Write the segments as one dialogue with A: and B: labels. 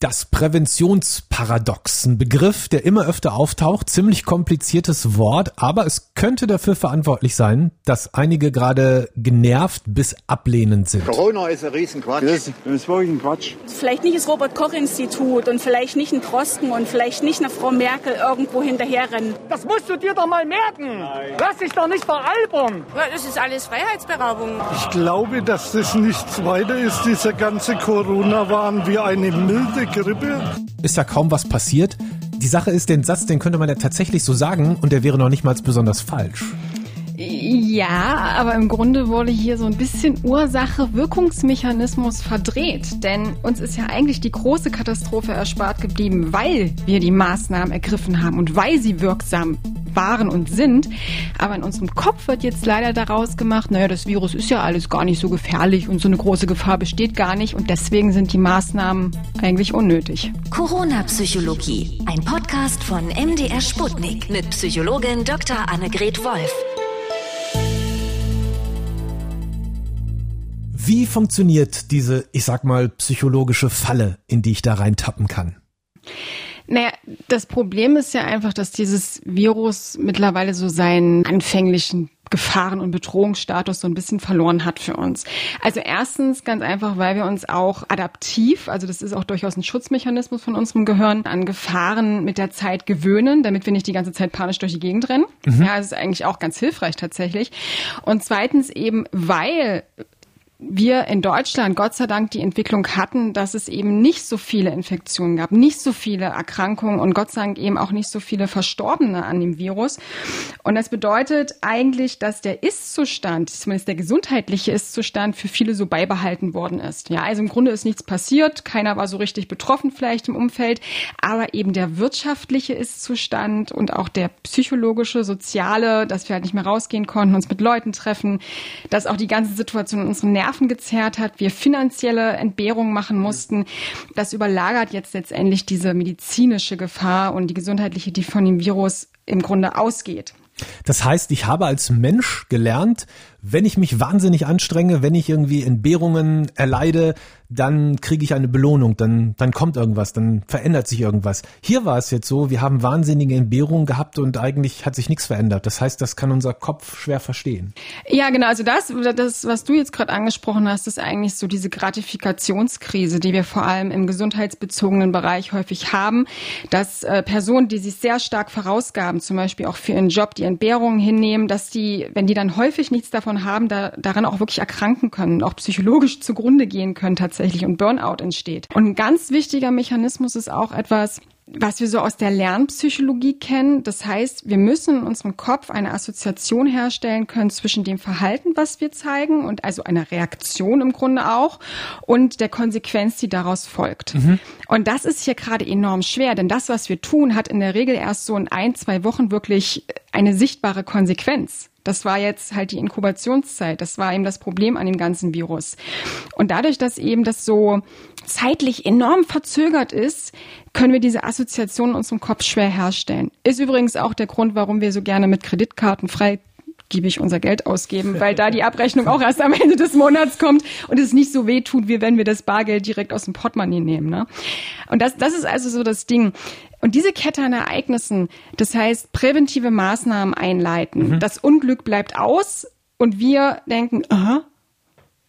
A: Das Präventionsparadox, ein Begriff, der immer öfter auftaucht, ziemlich kompliziertes Wort, aber es könnte dafür verantwortlich sein, dass einige gerade genervt bis ablehnend sind.
B: Corona ist ein Riesenquatsch.
C: Das, das ist wirklich ein Quatsch.
D: Vielleicht nicht das Robert-Koch-Institut und vielleicht nicht ein Drosten und vielleicht nicht eine Frau Merkel irgendwo hinterherrennen.
E: Das musst du dir doch mal merken. Lass dich doch nicht veralbern.
D: Das ist alles Freiheitsberaubung.
C: Ich glaube, dass das nichts weiter ist, dieser ganze Corona-Wahn, wie eine milde Grippe.
A: Ist ja kaum was passiert. Die Sache ist, den Satz, den könnte man ja tatsächlich so sagen und der wäre noch nicht mal besonders falsch.
F: Ja, aber im Grunde wurde hier so ein bisschen Ursache-Wirkungsmechanismus verdreht. Denn uns ist ja eigentlich die große Katastrophe erspart geblieben, weil wir die Maßnahmen ergriffen haben und weil sie wirksam waren und sind. Aber in unserem Kopf wird jetzt leider daraus gemacht, naja, das Virus ist ja alles gar nicht so gefährlich und so eine große Gefahr besteht gar nicht und deswegen sind die Maßnahmen eigentlich unnötig.
G: Corona-Psychologie, ein Podcast von MDR Sputnik mit Psychologin Dr. Annegret Wolf.
A: Wie funktioniert diese, ich sag mal, psychologische Falle, in die ich da reintappen kann?
F: Naja, das Problem ist ja einfach, dass dieses Virus mittlerweile so seinen anfänglichen Gefahren- und Bedrohungsstatus so ein bisschen verloren hat für uns. Also erstens ganz einfach, weil wir uns auch adaptiv, also das ist auch durchaus ein Schutzmechanismus von unserem Gehirn, an Gefahren mit der Zeit gewöhnen, damit wir nicht die ganze Zeit panisch durch die Gegend rennen. Mhm. Ja, das ist eigentlich auch ganz hilfreich tatsächlich. Und zweitens eben, weil wir in Deutschland Gott sei Dank die Entwicklung hatten, dass es eben nicht so viele Infektionen gab, nicht so viele Erkrankungen und Gott sei Dank eben auch nicht so viele Verstorbene an dem Virus. Und das bedeutet eigentlich, dass der Ist-Zustand, zumindest der gesundheitliche Ist-Zustand, für viele so beibehalten worden ist. Ja, also im Grunde ist nichts passiert, keiner war so richtig betroffen vielleicht im Umfeld, aber eben der wirtschaftliche Ist-Zustand und auch der psychologische, soziale, dass wir halt nicht mehr rausgehen konnten, uns mit Leuten treffen, dass auch die ganze Situation in unseren Nerven Nerven gezerrt hat, wir finanzielle Entbehrungen machen mussten. Das überlagert jetzt letztendlich diese medizinische Gefahr und die gesundheitliche, die von dem Virus im Grunde ausgeht.
A: Das heißt, ich habe als Mensch gelernt, wenn ich mich wahnsinnig anstrenge, wenn ich irgendwie Entbehrungen erleide, dann kriege ich eine Belohnung, dann, dann kommt irgendwas, dann verändert sich irgendwas. Hier war es jetzt so, wir haben wahnsinnige Entbehrungen gehabt und eigentlich hat sich nichts verändert. Das heißt, das kann unser Kopf schwer verstehen.
F: Ja, genau. Also das, das was du jetzt gerade angesprochen hast, ist eigentlich so diese Gratifikationskrise, die wir vor allem im gesundheitsbezogenen Bereich häufig haben, dass äh, Personen, die sich sehr stark verausgaben, zum Beispiel auch für ihren Job, die Entbehrungen hinnehmen, dass die, wenn die dann häufig nichts davon haben, da, daran auch wirklich erkranken können, auch psychologisch zugrunde gehen können tatsächlich tatsächlich und Burnout entsteht. Und ein ganz wichtiger Mechanismus ist auch etwas, was wir so aus der Lernpsychologie kennen. Das heißt, wir müssen in unserem Kopf eine Assoziation herstellen können zwischen dem Verhalten, was wir zeigen und also einer Reaktion im Grunde auch und der Konsequenz, die daraus folgt. Mhm. Und das ist hier gerade enorm schwer, denn das, was wir tun, hat in der Regel erst so in ein, zwei Wochen wirklich eine sichtbare Konsequenz. Das war jetzt halt die Inkubationszeit. Das war eben das Problem an dem ganzen Virus. Und dadurch, dass eben das so zeitlich enorm verzögert ist, können wir diese Assoziation in unserem Kopf schwer herstellen. Ist übrigens auch der Grund, warum wir so gerne mit Kreditkarten frei ich unser Geld ausgeben, weil da die Abrechnung auch erst am Ende des Monats kommt und es nicht so weh tut, wie wenn wir das Bargeld direkt aus dem Portemonnaie nehmen. Ne? Und das, das ist also so das Ding. Und diese Kette an Ereignissen, das heißt präventive Maßnahmen einleiten, mhm. das Unglück bleibt aus und wir denken, aha,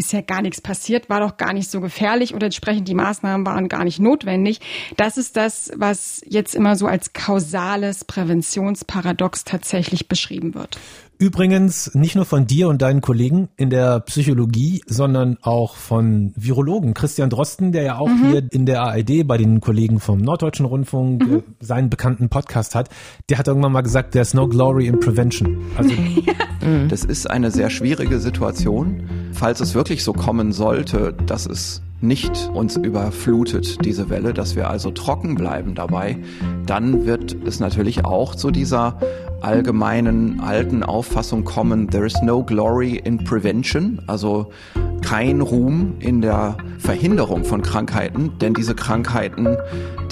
F: ist ja gar nichts passiert, war doch gar nicht so gefährlich oder entsprechend die Maßnahmen waren gar nicht notwendig. Das ist das, was jetzt immer so als kausales Präventionsparadox tatsächlich beschrieben wird.
A: Übrigens nicht nur von dir und deinen Kollegen in der Psychologie, sondern auch von Virologen. Christian Drosten, der ja auch mhm. hier in der ARD bei den Kollegen vom Norddeutschen Rundfunk mhm. äh, seinen bekannten Podcast hat, der hat irgendwann mal gesagt, there's no glory in prevention. Also
H: das ist eine sehr schwierige Situation. Falls es wirklich so kommen sollte, dass es nicht uns überflutet, diese Welle, dass wir also trocken bleiben dabei, dann wird es natürlich auch zu dieser allgemeinen alten Auffassung kommen, there is no glory in prevention. Also kein Ruhm in der Verhinderung von Krankheiten, denn diese Krankheiten,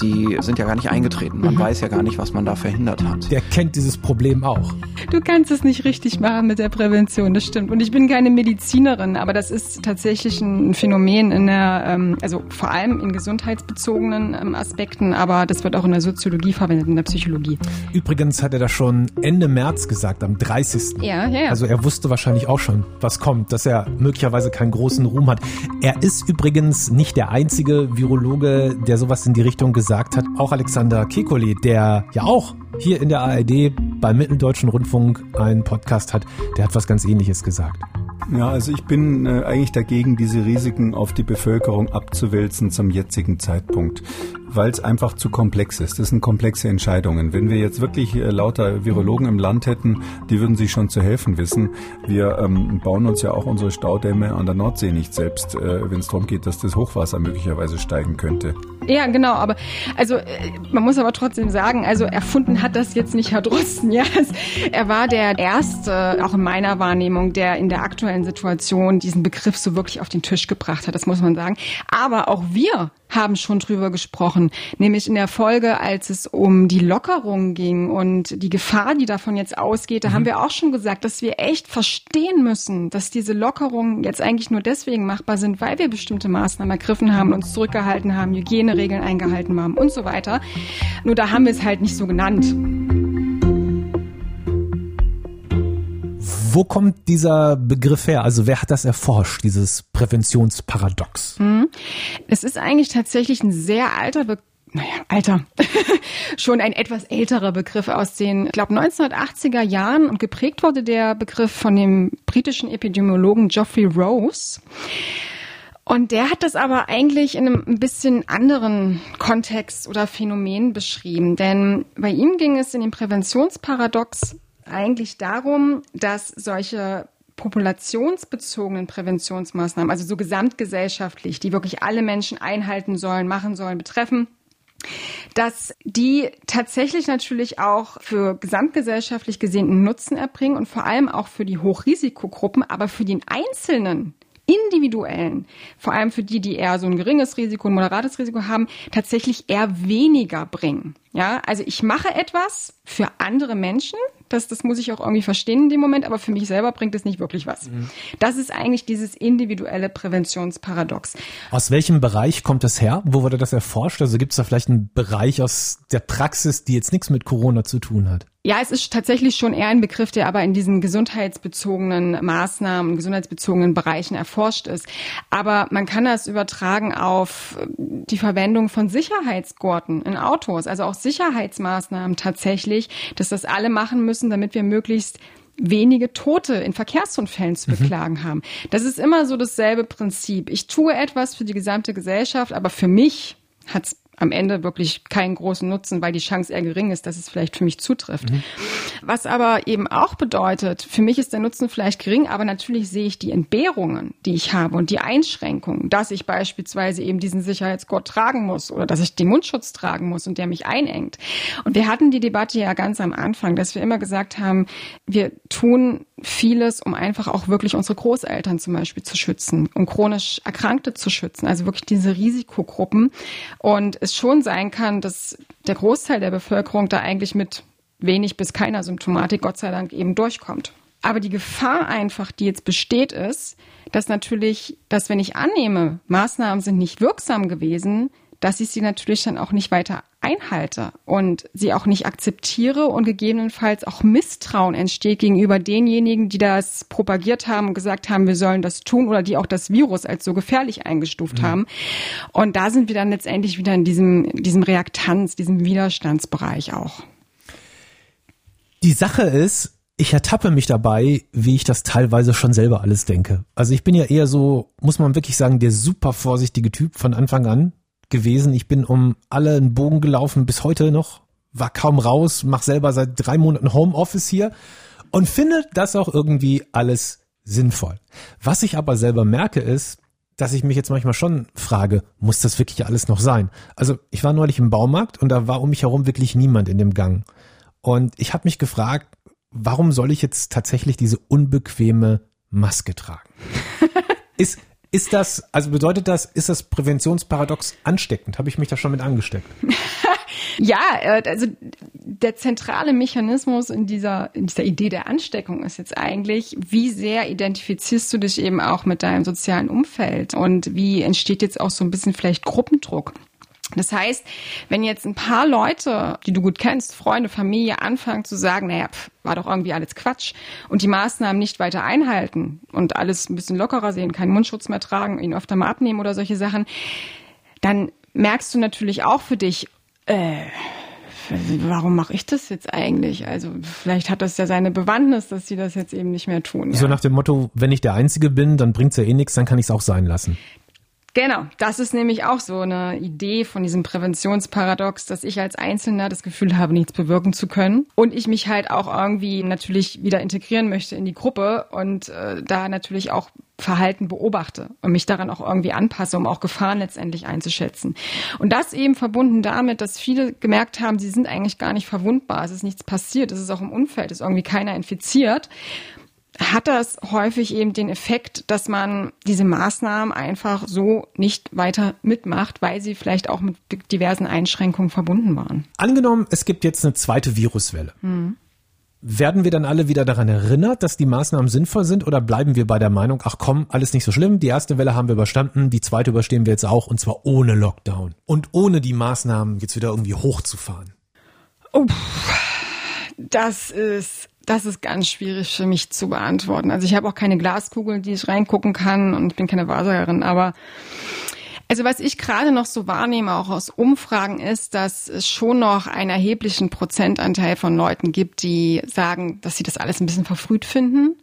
H: die sind ja gar nicht eingetreten. Man mhm. weiß ja gar nicht, was man da verhindert hat.
A: Der kennt dieses Problem auch.
F: Du kannst es nicht richtig machen mit der Prävention, das stimmt. Und ich bin keine Medizinerin, aber das ist tatsächlich ein Phänomen in der, ähm, also vor allem in gesundheitsbezogenen ähm, Aspekten, aber das wird auch in der Soziologie verwendet, in der Psychologie.
A: Übrigens hat er das schon Ende März gesagt, am 30.
F: Ja, ja, ja.
A: Also er wusste wahrscheinlich auch schon, was kommt, dass er möglicherweise keinen großen Ruhm hat. Er ist übrigens nicht der einzige Virologe, der sowas in die Richtung gesagt hat. Auch Alexander Kekulé, der ja auch hier in der ARD beim Mitteldeutschen Rundfunk einen Podcast hat, der hat was ganz ähnliches gesagt.
B: Ja, also ich bin äh, eigentlich dagegen, diese Risiken auf die Bevölkerung abzuwälzen zum jetzigen Zeitpunkt, weil es einfach zu komplex ist. Das sind komplexe Entscheidungen. Wenn wir jetzt wirklich äh, lauter Virologen im Land hätten, die würden sich schon zu helfen wissen. Wir ähm, bauen uns ja auch unsere Staudämme an der Nordsee nicht selbst, äh, wenn es darum geht, dass das Hochwasser möglicherweise steigen könnte.
F: Ja, genau, aber also äh, man muss aber trotzdem sagen, also erfunden hat das jetzt nicht Herr Drosten, ja. Er war der erste, auch in meiner Wahrnehmung, der in der aktuellen Situation diesen Begriff so wirklich auf den Tisch gebracht hat, das muss man sagen. Aber auch wir haben schon drüber gesprochen, nämlich in der Folge, als es um die Lockerung ging und die Gefahr, die davon jetzt ausgeht, da mhm. haben wir auch schon gesagt, dass wir echt verstehen müssen, dass diese Lockerungen jetzt eigentlich nur deswegen machbar sind, weil wir bestimmte Maßnahmen ergriffen haben, uns zurückgehalten haben, Hygieneregeln eingehalten haben und so weiter. Nur da haben wir es halt nicht so genannt.
A: Wo kommt dieser Begriff her? Also wer hat das erforscht, dieses Präventionsparadox?
F: Hm. Es ist eigentlich tatsächlich ein sehr alter Begriff naja, Alter, schon ein etwas älterer Begriff aus den, ich glaube, 1980er Jahren und geprägt wurde der Begriff von dem britischen Epidemiologen Geoffrey Rose. Und der hat das aber eigentlich in einem ein bisschen anderen Kontext oder Phänomen beschrieben, denn bei ihm ging es in dem Präventionsparadox eigentlich darum, dass solche populationsbezogenen Präventionsmaßnahmen, also so gesamtgesellschaftlich, die wirklich alle Menschen einhalten sollen, machen sollen, betreffen, dass die tatsächlich natürlich auch für gesamtgesellschaftlich gesehen Nutzen erbringen und vor allem auch für die Hochrisikogruppen, aber für den Einzelnen individuellen, vor allem für die, die eher so ein geringes Risiko, ein moderates Risiko haben, tatsächlich eher weniger bringen. Ja, also ich mache etwas für andere Menschen, das, das muss ich auch irgendwie verstehen in dem Moment, aber für mich selber bringt es nicht wirklich was. Mhm. Das ist eigentlich dieses individuelle Präventionsparadox.
A: Aus welchem Bereich kommt das her? Wo wurde das erforscht? Also gibt es da vielleicht einen Bereich aus der Praxis, die jetzt nichts mit Corona zu tun hat?
F: Ja, es ist tatsächlich schon eher ein Begriff, der aber in diesen gesundheitsbezogenen Maßnahmen, gesundheitsbezogenen Bereichen erforscht ist. Aber man kann das übertragen auf die Verwendung von Sicherheitsgurten in Autos, also auch Sicherheitsmaßnahmen tatsächlich, dass das alle machen müssen, damit wir möglichst wenige Tote in Verkehrsunfällen zu mhm. beklagen mhm. haben. Das ist immer so dasselbe Prinzip. Ich tue etwas für die gesamte Gesellschaft, aber für mich hat es am Ende wirklich keinen großen Nutzen, weil die Chance eher gering ist, dass es vielleicht für mich zutrifft. Mhm. Was aber eben auch bedeutet, für mich ist der Nutzen vielleicht gering, aber natürlich sehe ich die Entbehrungen, die ich habe und die Einschränkungen, dass ich beispielsweise eben diesen Sicherheitsgurt tragen muss oder dass ich den Mundschutz tragen muss und der mich einengt. Und wir hatten die Debatte ja ganz am Anfang, dass wir immer gesagt haben, wir tun vieles, um einfach auch wirklich unsere Großeltern zum Beispiel zu schützen, um chronisch Erkrankte zu schützen, also wirklich diese Risikogruppen. Und es schon sein kann, dass der Großteil der Bevölkerung da eigentlich mit wenig bis keiner Symptomatik, Gott sei Dank, eben durchkommt. Aber die Gefahr einfach, die jetzt besteht, ist, dass natürlich, dass wenn ich annehme, Maßnahmen sind nicht wirksam gewesen, dass ich sie natürlich dann auch nicht weiter einhalte und sie auch nicht akzeptiere und gegebenenfalls auch Misstrauen entsteht gegenüber denjenigen, die das propagiert haben und gesagt haben, wir sollen das tun oder die auch das Virus als so gefährlich eingestuft mhm. haben. Und da sind wir dann letztendlich wieder in diesem, diesem Reaktanz, diesem Widerstandsbereich auch.
A: Die Sache ist, ich ertappe mich dabei, wie ich das teilweise schon selber alles denke. Also ich bin ja eher so, muss man wirklich sagen, der super vorsichtige Typ von Anfang an gewesen. Ich bin um alle einen Bogen gelaufen, bis heute noch, war kaum raus, mach selber seit drei Monaten Homeoffice hier und finde das auch irgendwie alles sinnvoll. Was ich aber selber merke ist, dass ich mich jetzt manchmal schon frage, muss das wirklich alles noch sein? Also ich war neulich im Baumarkt und da war um mich herum wirklich niemand in dem Gang. Und ich habe mich gefragt, warum soll ich jetzt tatsächlich diese unbequeme Maske tragen? ist Ist das, also bedeutet das, ist das Präventionsparadox ansteckend? Habe ich mich da schon mit angesteckt?
F: ja, äh, also der zentrale Mechanismus in dieser, in dieser Idee der Ansteckung ist jetzt eigentlich, wie sehr identifizierst du dich eben auch mit deinem sozialen Umfeld und wie entsteht jetzt auch so ein bisschen vielleicht Gruppendruck? Das heißt, wenn jetzt ein paar Leute, die du gut kennst, Freunde, Familie, anfangen zu sagen, naja, pf, war doch irgendwie alles Quatsch und die Maßnahmen nicht weiter einhalten und alles ein bisschen lockerer sehen, keinen Mundschutz mehr tragen, ihn öfter mal abnehmen oder solche Sachen, dann merkst du natürlich auch für dich, äh, warum mache ich das jetzt eigentlich? Also vielleicht hat das ja seine Bewandtnis, dass sie das jetzt eben nicht mehr tun.
A: So nach dem Motto, wenn ich der Einzige bin, dann bringt's ja eh nichts, dann kann ich es auch sein lassen.
F: Genau, das ist nämlich auch so eine Idee von diesem Präventionsparadox, dass ich als Einzelner das Gefühl habe, nichts bewirken zu können und ich mich halt auch irgendwie natürlich wieder integrieren möchte in die Gruppe und äh, da natürlich auch Verhalten beobachte und mich daran auch irgendwie anpasse, um auch Gefahren letztendlich einzuschätzen. Und das eben verbunden damit, dass viele gemerkt haben, sie sind eigentlich gar nicht verwundbar, es ist nichts passiert, es ist auch im Umfeld, es ist irgendwie keiner infiziert hat das häufig eben den Effekt, dass man diese Maßnahmen einfach so nicht weiter mitmacht, weil sie vielleicht auch mit diversen Einschränkungen verbunden waren.
A: Angenommen, es gibt jetzt eine zweite Viruswelle. Hm. Werden wir dann alle wieder daran erinnert, dass die Maßnahmen sinnvoll sind oder bleiben wir bei der Meinung, ach komm, alles nicht so schlimm, die erste Welle haben wir überstanden, die zweite überstehen wir jetzt auch und zwar ohne Lockdown und ohne die Maßnahmen jetzt wieder irgendwie hochzufahren?
F: Oh, das ist das ist ganz schwierig für mich zu beantworten. Also ich habe auch keine Glaskugel, die ich reingucken kann und ich bin keine Wahrsagerin, aber also was ich gerade noch so wahrnehme, auch aus Umfragen, ist, dass es schon noch einen erheblichen Prozentanteil von Leuten gibt, die sagen, dass sie das alles ein bisschen verfrüht finden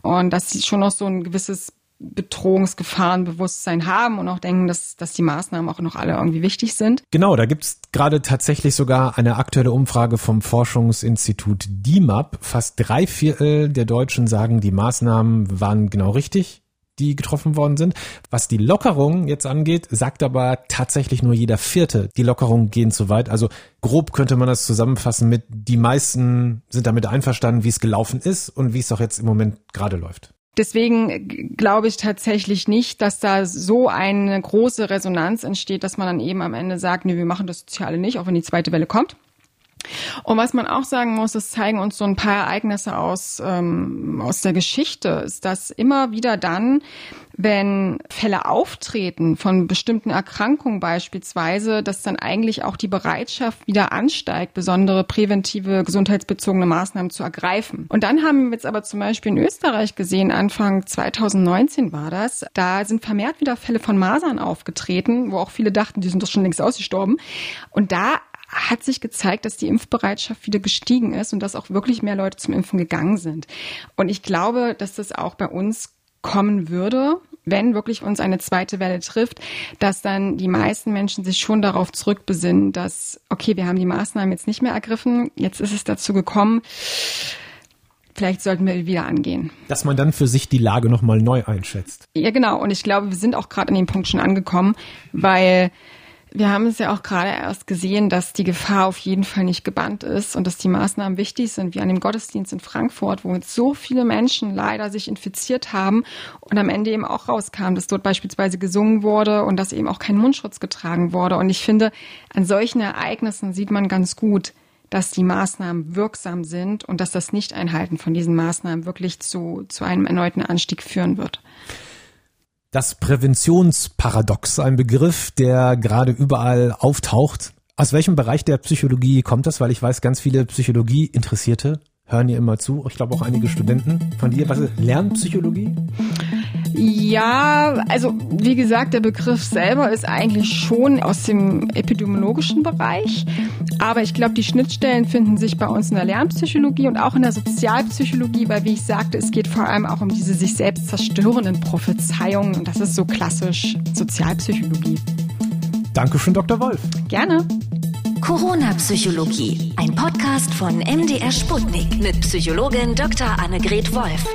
F: und dass sie schon noch so ein gewisses Bedrohungsgefahrenbewusstsein haben und auch denken, dass, dass die Maßnahmen auch noch alle irgendwie wichtig sind.
A: Genau, da gibt's gerade tatsächlich sogar eine aktuelle Umfrage vom Forschungsinstitut DIMAP. Fast drei Viertel der Deutschen sagen, die Maßnahmen waren genau richtig die getroffen worden sind. Was die Lockerung jetzt angeht, sagt aber tatsächlich nur jeder Vierte, die Lockerungen gehen zu weit. Also grob könnte man das zusammenfassen mit, die meisten sind damit einverstanden, wie es gelaufen ist und wie es auch jetzt im Moment gerade läuft.
F: Deswegen glaube ich tatsächlich nicht, dass da so eine große Resonanz entsteht, dass man dann eben am Ende sagt, nee, wir machen das Soziale nicht, auch wenn die zweite Welle kommt. Und was man auch sagen muss, es zeigen uns so ein paar Ereignisse aus, ähm, aus der Geschichte, ist, dass immer wieder dann, wenn Fälle auftreten von bestimmten Erkrankungen beispielsweise, dass dann eigentlich auch die Bereitschaft wieder ansteigt, besondere präventive gesundheitsbezogene Maßnahmen zu ergreifen. Und dann haben wir jetzt aber zum Beispiel in Österreich gesehen, Anfang 2019 war das, da sind vermehrt wieder Fälle von Masern aufgetreten, wo auch viele dachten, die sind doch schon längst ausgestorben. Und da hat sich gezeigt, dass die Impfbereitschaft wieder gestiegen ist und dass auch wirklich mehr Leute zum Impfen gegangen sind. Und ich glaube, dass das auch bei uns kommen würde, wenn wirklich uns eine zweite Welle trifft, dass dann die meisten Menschen sich schon darauf zurückbesinnen, dass, okay, wir haben die Maßnahmen jetzt nicht mehr ergriffen, jetzt ist es dazu gekommen, vielleicht sollten wir wieder angehen.
A: Dass man dann für sich die Lage nochmal neu einschätzt.
F: Ja, genau. Und ich glaube, wir sind auch gerade an dem Punkt schon angekommen, weil wir haben es ja auch gerade erst gesehen, dass die Gefahr auf jeden Fall nicht gebannt ist und dass die Maßnahmen wichtig sind, wie an dem Gottesdienst in Frankfurt, wo so viele Menschen leider sich infiziert haben und am Ende eben auch rauskam, dass dort beispielsweise gesungen wurde und dass eben auch kein Mundschutz getragen wurde. Und ich finde, an solchen Ereignissen sieht man ganz gut, dass die Maßnahmen wirksam sind und dass das Nicht-Einhalten von diesen Maßnahmen wirklich zu, zu einem erneuten Anstieg führen wird.
A: Das Präventionsparadox, ein Begriff, der gerade überall auftaucht. Aus welchem Bereich der Psychologie kommt das? Weil ich weiß, ganz viele Psychologie-Interessierte hören hier immer zu. Ich glaube auch einige Studenten von dir. Was ist Lernpsychologie?
F: Ja, also wie gesagt, der Begriff selber ist eigentlich schon aus dem epidemiologischen Bereich. Aber ich glaube, die Schnittstellen finden sich bei uns in der Lernpsychologie und auch in der Sozialpsychologie, weil wie ich sagte, es geht vor allem auch um diese sich selbst zerstörenden Prophezeiungen und das ist so klassisch Sozialpsychologie.
A: Dankeschön, Dr. Wolf.
F: Gerne.
G: Corona-Psychologie, ein Podcast von MDR Sputnik mit Psychologin Dr. Annegret Wolf.